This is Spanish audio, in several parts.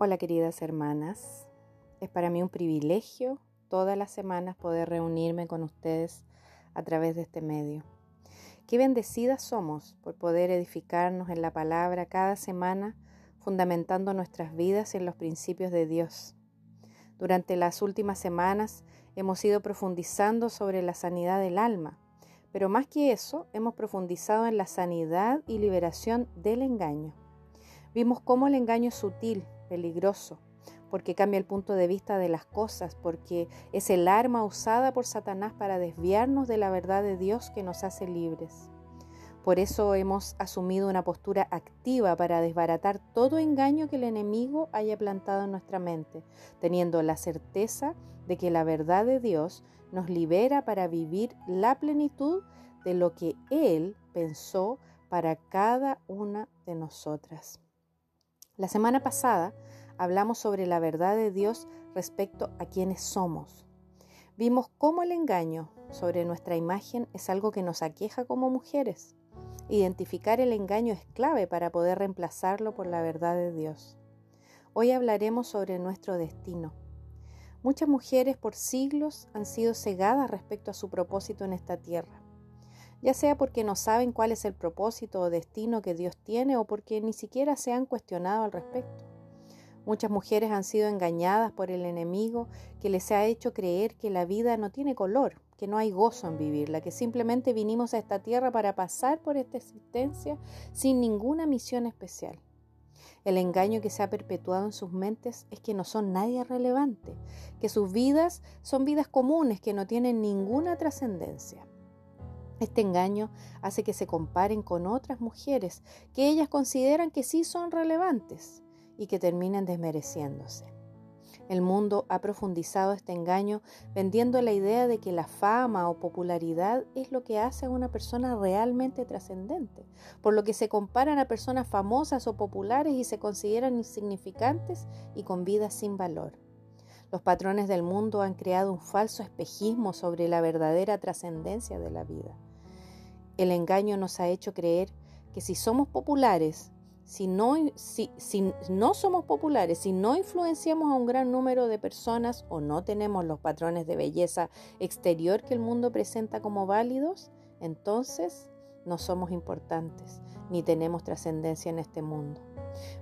Hola queridas hermanas, es para mí un privilegio todas las semanas poder reunirme con ustedes a través de este medio. Qué bendecidas somos por poder edificarnos en la palabra cada semana, fundamentando nuestras vidas en los principios de Dios. Durante las últimas semanas hemos ido profundizando sobre la sanidad del alma, pero más que eso, hemos profundizado en la sanidad y liberación del engaño. Vimos cómo el engaño es sutil, peligroso, porque cambia el punto de vista de las cosas, porque es el arma usada por Satanás para desviarnos de la verdad de Dios que nos hace libres. Por eso hemos asumido una postura activa para desbaratar todo engaño que el enemigo haya plantado en nuestra mente, teniendo la certeza de que la verdad de Dios nos libera para vivir la plenitud de lo que Él pensó para cada una de nosotras. La semana pasada hablamos sobre la verdad de Dios respecto a quienes somos. Vimos cómo el engaño sobre nuestra imagen es algo que nos aqueja como mujeres. Identificar el engaño es clave para poder reemplazarlo por la verdad de Dios. Hoy hablaremos sobre nuestro destino. Muchas mujeres por siglos han sido cegadas respecto a su propósito en esta tierra ya sea porque no saben cuál es el propósito o destino que Dios tiene o porque ni siquiera se han cuestionado al respecto. Muchas mujeres han sido engañadas por el enemigo que les ha hecho creer que la vida no tiene color, que no hay gozo en vivirla, que simplemente vinimos a esta tierra para pasar por esta existencia sin ninguna misión especial. El engaño que se ha perpetuado en sus mentes es que no son nadie relevante, que sus vidas son vidas comunes que no tienen ninguna trascendencia. Este engaño hace que se comparen con otras mujeres que ellas consideran que sí son relevantes y que terminen desmereciéndose. El mundo ha profundizado este engaño vendiendo la idea de que la fama o popularidad es lo que hace a una persona realmente trascendente, por lo que se comparan a personas famosas o populares y se consideran insignificantes y con vidas sin valor. Los patrones del mundo han creado un falso espejismo sobre la verdadera trascendencia de la vida. El engaño nos ha hecho creer que si somos populares, si no, somos populares, si no influenciamos a un gran número de personas o no tenemos los patrones de belleza exterior que el mundo presenta como válidos, entonces no somos importantes ni tenemos trascendencia en este mundo.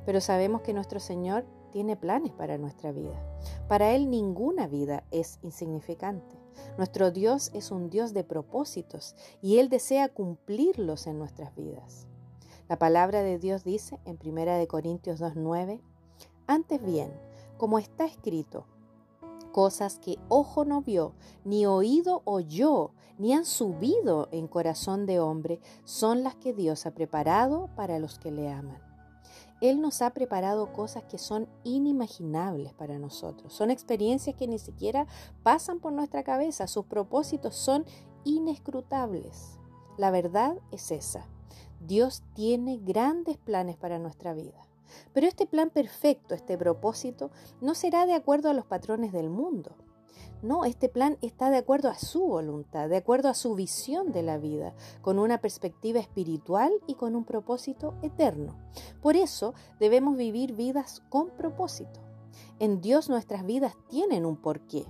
Pero sabemos que nuestro Señor tiene planes para nuestra vida. Para Él ninguna vida es insignificante. Nuestro Dios es un Dios de propósitos y Él desea cumplirlos en nuestras vidas. La palabra de Dios dice en 1 Corintios 2.9, antes bien, como está escrito, cosas que ojo no vio, ni oído oyó, ni han subido en corazón de hombre, son las que Dios ha preparado para los que le aman. Él nos ha preparado cosas que son inimaginables para nosotros. Son experiencias que ni siquiera pasan por nuestra cabeza. Sus propósitos son inescrutables. La verdad es esa. Dios tiene grandes planes para nuestra vida. Pero este plan perfecto, este propósito, no será de acuerdo a los patrones del mundo. No, este plan está de acuerdo a su voluntad, de acuerdo a su visión de la vida, con una perspectiva espiritual y con un propósito eterno. Por eso debemos vivir vidas con propósito. En Dios nuestras vidas tienen un porqué.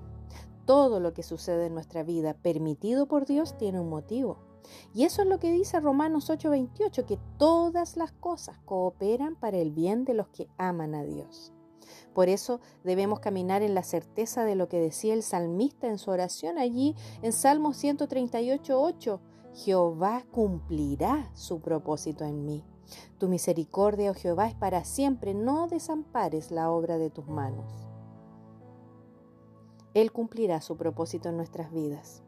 Todo lo que sucede en nuestra vida, permitido por Dios, tiene un motivo. Y eso es lo que dice Romanos 8:28, que todas las cosas cooperan para el bien de los que aman a Dios. Por eso debemos caminar en la certeza de lo que decía el salmista en su oración allí en Salmo 138.8. Jehová cumplirá su propósito en mí. Tu misericordia, oh Jehová, es para siempre. No desampares la obra de tus manos. Él cumplirá su propósito en nuestras vidas.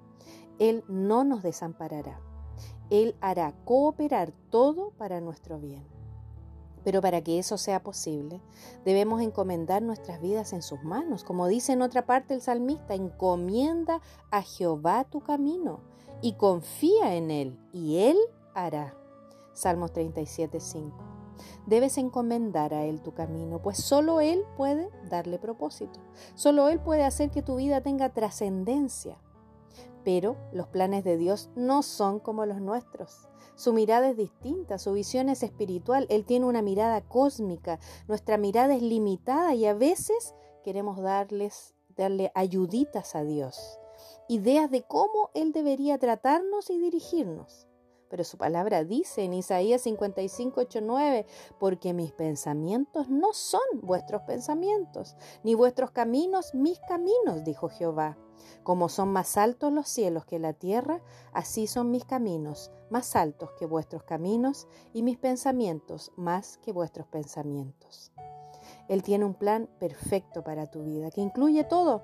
Él no nos desamparará. Él hará cooperar todo para nuestro bien. Pero para que eso sea posible, debemos encomendar nuestras vidas en sus manos. Como dice en otra parte el salmista, encomienda a Jehová tu camino y confía en Él, y Él hará. Salmos 37, 5. Debes encomendar a Él tu camino, pues solo Él puede darle propósito. Solo Él puede hacer que tu vida tenga trascendencia. Pero los planes de Dios no son como los nuestros. Su mirada es distinta, su visión es espiritual, Él tiene una mirada cósmica, nuestra mirada es limitada y a veces queremos darles, darle ayuditas a Dios, ideas de cómo Él debería tratarnos y dirigirnos. Pero su palabra dice en Isaías 55, 8, 9, porque mis pensamientos no son vuestros pensamientos, ni vuestros caminos mis caminos, dijo Jehová. Como son más altos los cielos que la tierra, así son mis caminos, más altos que vuestros caminos, y mis pensamientos más que vuestros pensamientos. Él tiene un plan perfecto para tu vida, que incluye todo.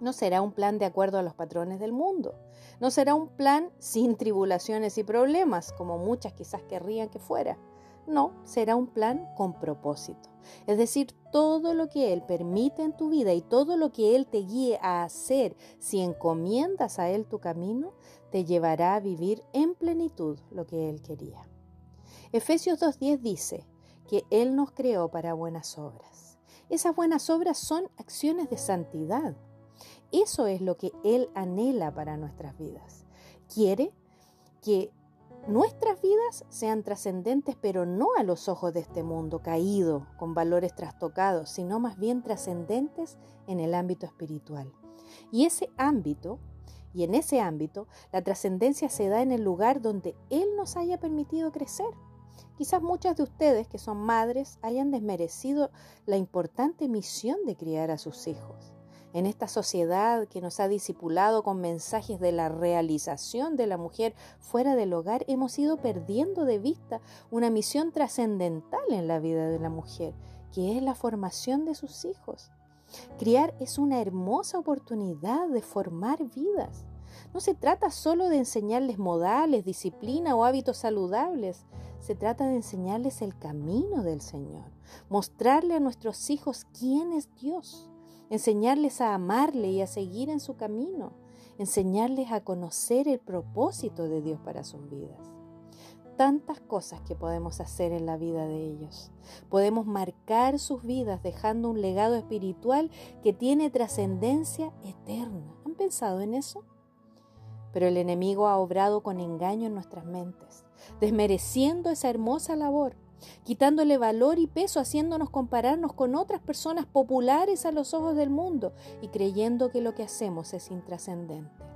No será un plan de acuerdo a los patrones del mundo. No será un plan sin tribulaciones y problemas, como muchas quizás querrían que fuera. No, será un plan con propósito. Es decir, todo lo que Él permite en tu vida y todo lo que Él te guíe a hacer si encomiendas a Él tu camino, te llevará a vivir en plenitud lo que Él quería. Efesios 2.10 dice que Él nos creó para buenas obras. Esas buenas obras son acciones de santidad. Eso es lo que Él anhela para nuestras vidas. Quiere que nuestras vidas sean trascendentes, pero no a los ojos de este mundo caído, con valores trastocados, sino más bien trascendentes en el ámbito espiritual. Y ese ámbito, y en ese ámbito, la trascendencia se da en el lugar donde Él nos haya permitido crecer. Quizás muchas de ustedes que son madres hayan desmerecido la importante misión de criar a sus hijos en esta sociedad que nos ha disipulado con mensajes de la realización de la mujer fuera del hogar, hemos ido perdiendo de vista una misión trascendental en la vida de la mujer, que es la formación de sus hijos. Criar es una hermosa oportunidad de formar vidas. No se trata solo de enseñarles modales, disciplina o hábitos saludables. Se trata de enseñarles el camino del Señor, mostrarle a nuestros hijos quién es Dios enseñarles a amarle y a seguir en su camino, enseñarles a conocer el propósito de Dios para sus vidas. Tantas cosas que podemos hacer en la vida de ellos. Podemos marcar sus vidas dejando un legado espiritual que tiene trascendencia eterna. ¿Han pensado en eso? Pero el enemigo ha obrado con engaño en nuestras mentes, desmereciendo esa hermosa labor quitándole valor y peso, haciéndonos compararnos con otras personas populares a los ojos del mundo y creyendo que lo que hacemos es intrascendente.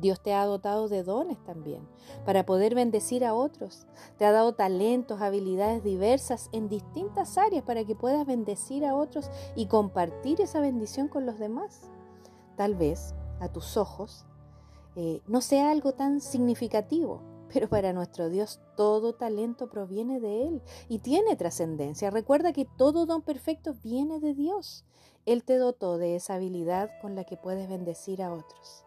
Dios te ha dotado de dones también para poder bendecir a otros. Te ha dado talentos, habilidades diversas en distintas áreas para que puedas bendecir a otros y compartir esa bendición con los demás. Tal vez a tus ojos eh, no sea algo tan significativo, pero para nuestro Dios todo talento proviene de Él y tiene trascendencia. Recuerda que todo don perfecto viene de Dios. Él te dotó de esa habilidad con la que puedes bendecir a otros.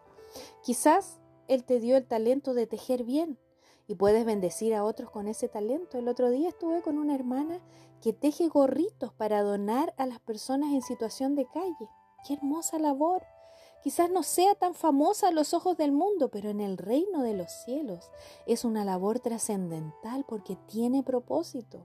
Quizás Él te dio el talento de tejer bien y puedes bendecir a otros con ese talento. El otro día estuve con una hermana que teje gorritos para donar a las personas en situación de calle. ¡Qué hermosa labor! Quizás no sea tan famosa a los ojos del mundo, pero en el reino de los cielos es una labor trascendental porque tiene propósito.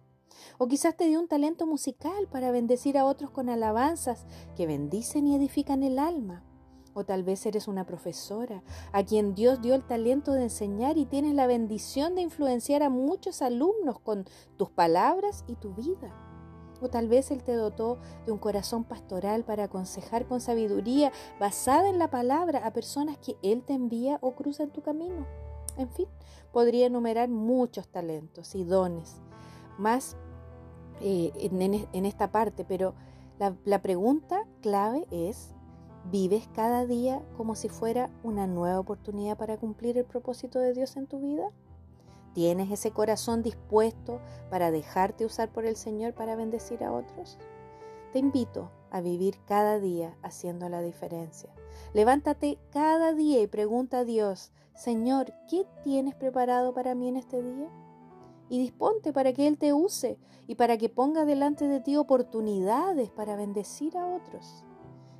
O quizás te dio un talento musical para bendecir a otros con alabanzas que bendicen y edifican el alma. O tal vez eres una profesora a quien Dios dio el talento de enseñar y tienes la bendición de influenciar a muchos alumnos con tus palabras y tu vida. O tal vez Él te dotó de un corazón pastoral para aconsejar con sabiduría basada en la palabra a personas que Él te envía o cruza en tu camino. En fin, podría enumerar muchos talentos y dones más eh, en, esta parte, pero la, la pregunta clave es, ¿vives cada día como si fuera una nueva oportunidad para cumplir el propósito de Dios en tu vida? ¿Tienes ese corazón dispuesto para dejarte usar por el Señor para bendecir a otros? Te invito a vivir cada día haciendo la diferencia. Levántate cada día y pregunta a Dios, Señor, ¿qué tienes preparado para mí en este día? Y disponte para que Él te use y para que ponga delante de ti oportunidades para bendecir a otros.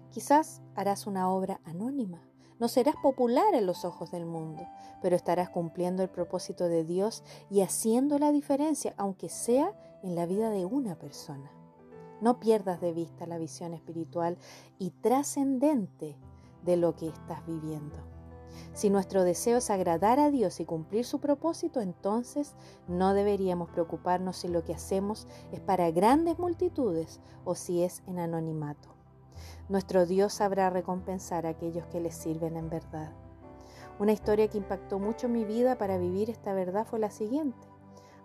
Quizás harás una obra anónima, no serás popular en los ojos del mundo, pero estarás cumpliendo el propósito de Dios y haciendo la diferencia, aunque sea en la vida de una persona. No pierdas de vista la visión espiritual y trascendente de lo que estás viviendo. Si nuestro deseo es agradar a Dios y cumplir su propósito, entonces no deberíamos preocuparnos si lo que hacemos es para grandes multitudes o si es en anonimato. Nuestro Dios sabrá recompensar a aquellos que le sirven en verdad. Una historia que impactó mucho mi vida para vivir esta verdad fue la siguiente.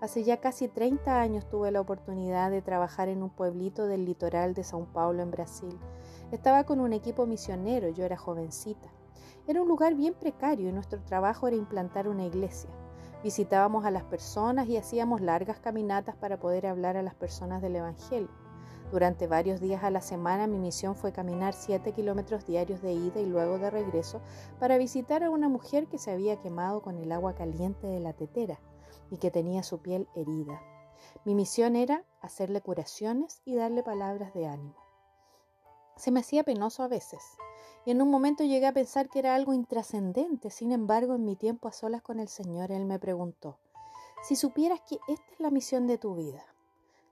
Hace ya casi 30 años tuve la oportunidad de trabajar en un pueblito del litoral de São Paulo, en Brasil. Estaba con un equipo misionero, yo era jovencita. Era un lugar bien precario y nuestro trabajo era implantar una iglesia. Visitábamos a las personas y hacíamos largas caminatas para poder hablar a las personas del Evangelio. Durante varios días a la semana mi misión fue caminar 7 kilómetros diarios de ida y luego de regreso para visitar a una mujer que se había quemado con el agua caliente de la tetera y que tenía su piel herida. Mi misión era hacerle curaciones y darle palabras de ánimo. Se me hacía penoso a veces, y en un momento llegué a pensar que era algo intrascendente. Sin embargo, en mi tiempo a solas con el Señor, Él me preguntó, si supieras que esta es la misión de tu vida,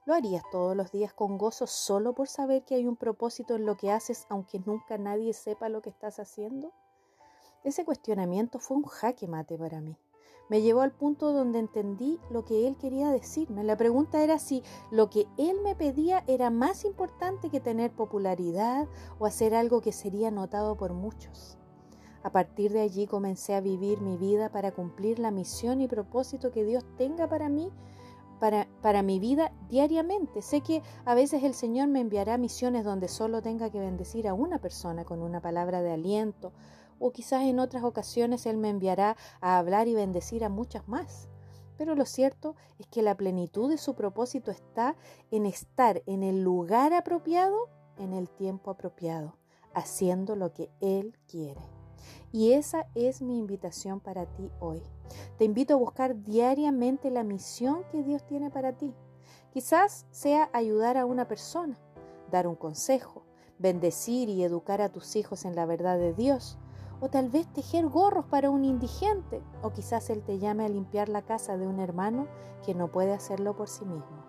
¿lo harías todos los días con gozo solo por saber que hay un propósito en lo que haces, aunque nunca nadie sepa lo que estás haciendo? Ese cuestionamiento fue un jaque mate para mí me llevó al punto donde entendí lo que él quería decirme. La pregunta era si lo que él me pedía era más importante que tener popularidad o hacer algo que sería notado por muchos. A partir de allí comencé a vivir mi vida para cumplir la misión y propósito que Dios tenga para mí, para, mi vida diariamente. Sé que a veces el Señor me enviará misiones donde solo tenga que bendecir a una persona con una palabra de aliento o quizás en otras ocasiones Él me enviará a hablar y bendecir a muchas más. Pero lo cierto es que la plenitud de su propósito está en estar en el lugar apropiado, en el tiempo apropiado, haciendo lo que Él quiere. Y esa es mi invitación para ti hoy. Te invito a buscar diariamente la misión que Dios tiene para ti. Quizás sea ayudar a una persona, dar un consejo, bendecir y educar a tus hijos en la verdad de Dios, o tal vez tejer gorros para un indigente, o quizás Él te llame a limpiar la casa de un hermano que no puede hacerlo por sí mismo.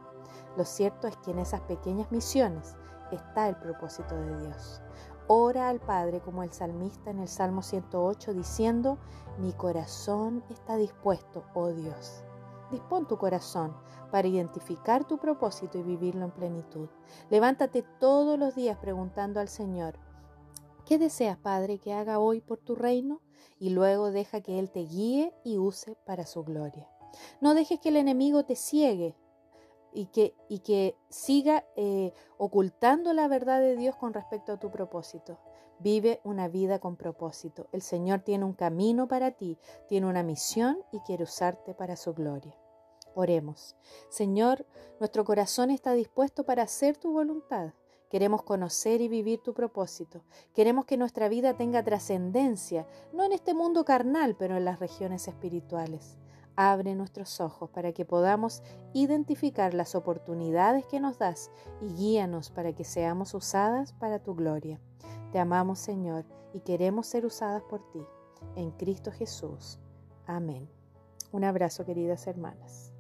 Lo cierto es que en esas pequeñas misiones está el propósito de Dios. Ora al Padre como el salmista en el Salmo 108 diciendo, mi corazón está dispuesto, oh Dios. Dispón tu corazón para identificar tu propósito y vivirlo en plenitud. Levántate todos los días preguntando al Señor, ¿Qué deseas, Padre, que haga hoy por tu reino? Y luego deja que Él te guíe y use para su gloria. No dejes que el enemigo te ciegue y que, y que siga eh, ocultando la verdad de Dios con respecto a tu propósito. Vive una vida con propósito. El Señor tiene un camino para ti, tiene una misión y quiere usarte para su gloria. Oremos. Señor, nuestro corazón está dispuesto para hacer tu voluntad. Queremos conocer y vivir tu propósito. Queremos que nuestra vida tenga trascendencia, no en este mundo carnal, pero en las regiones espirituales. Abre nuestros ojos para que podamos identificar las oportunidades que nos das y guíanos para que seamos usadas para tu gloria. Te amamos, Señor, y queremos ser usadas por ti. En Cristo Jesús. Amén. Un abrazo, queridas hermanas.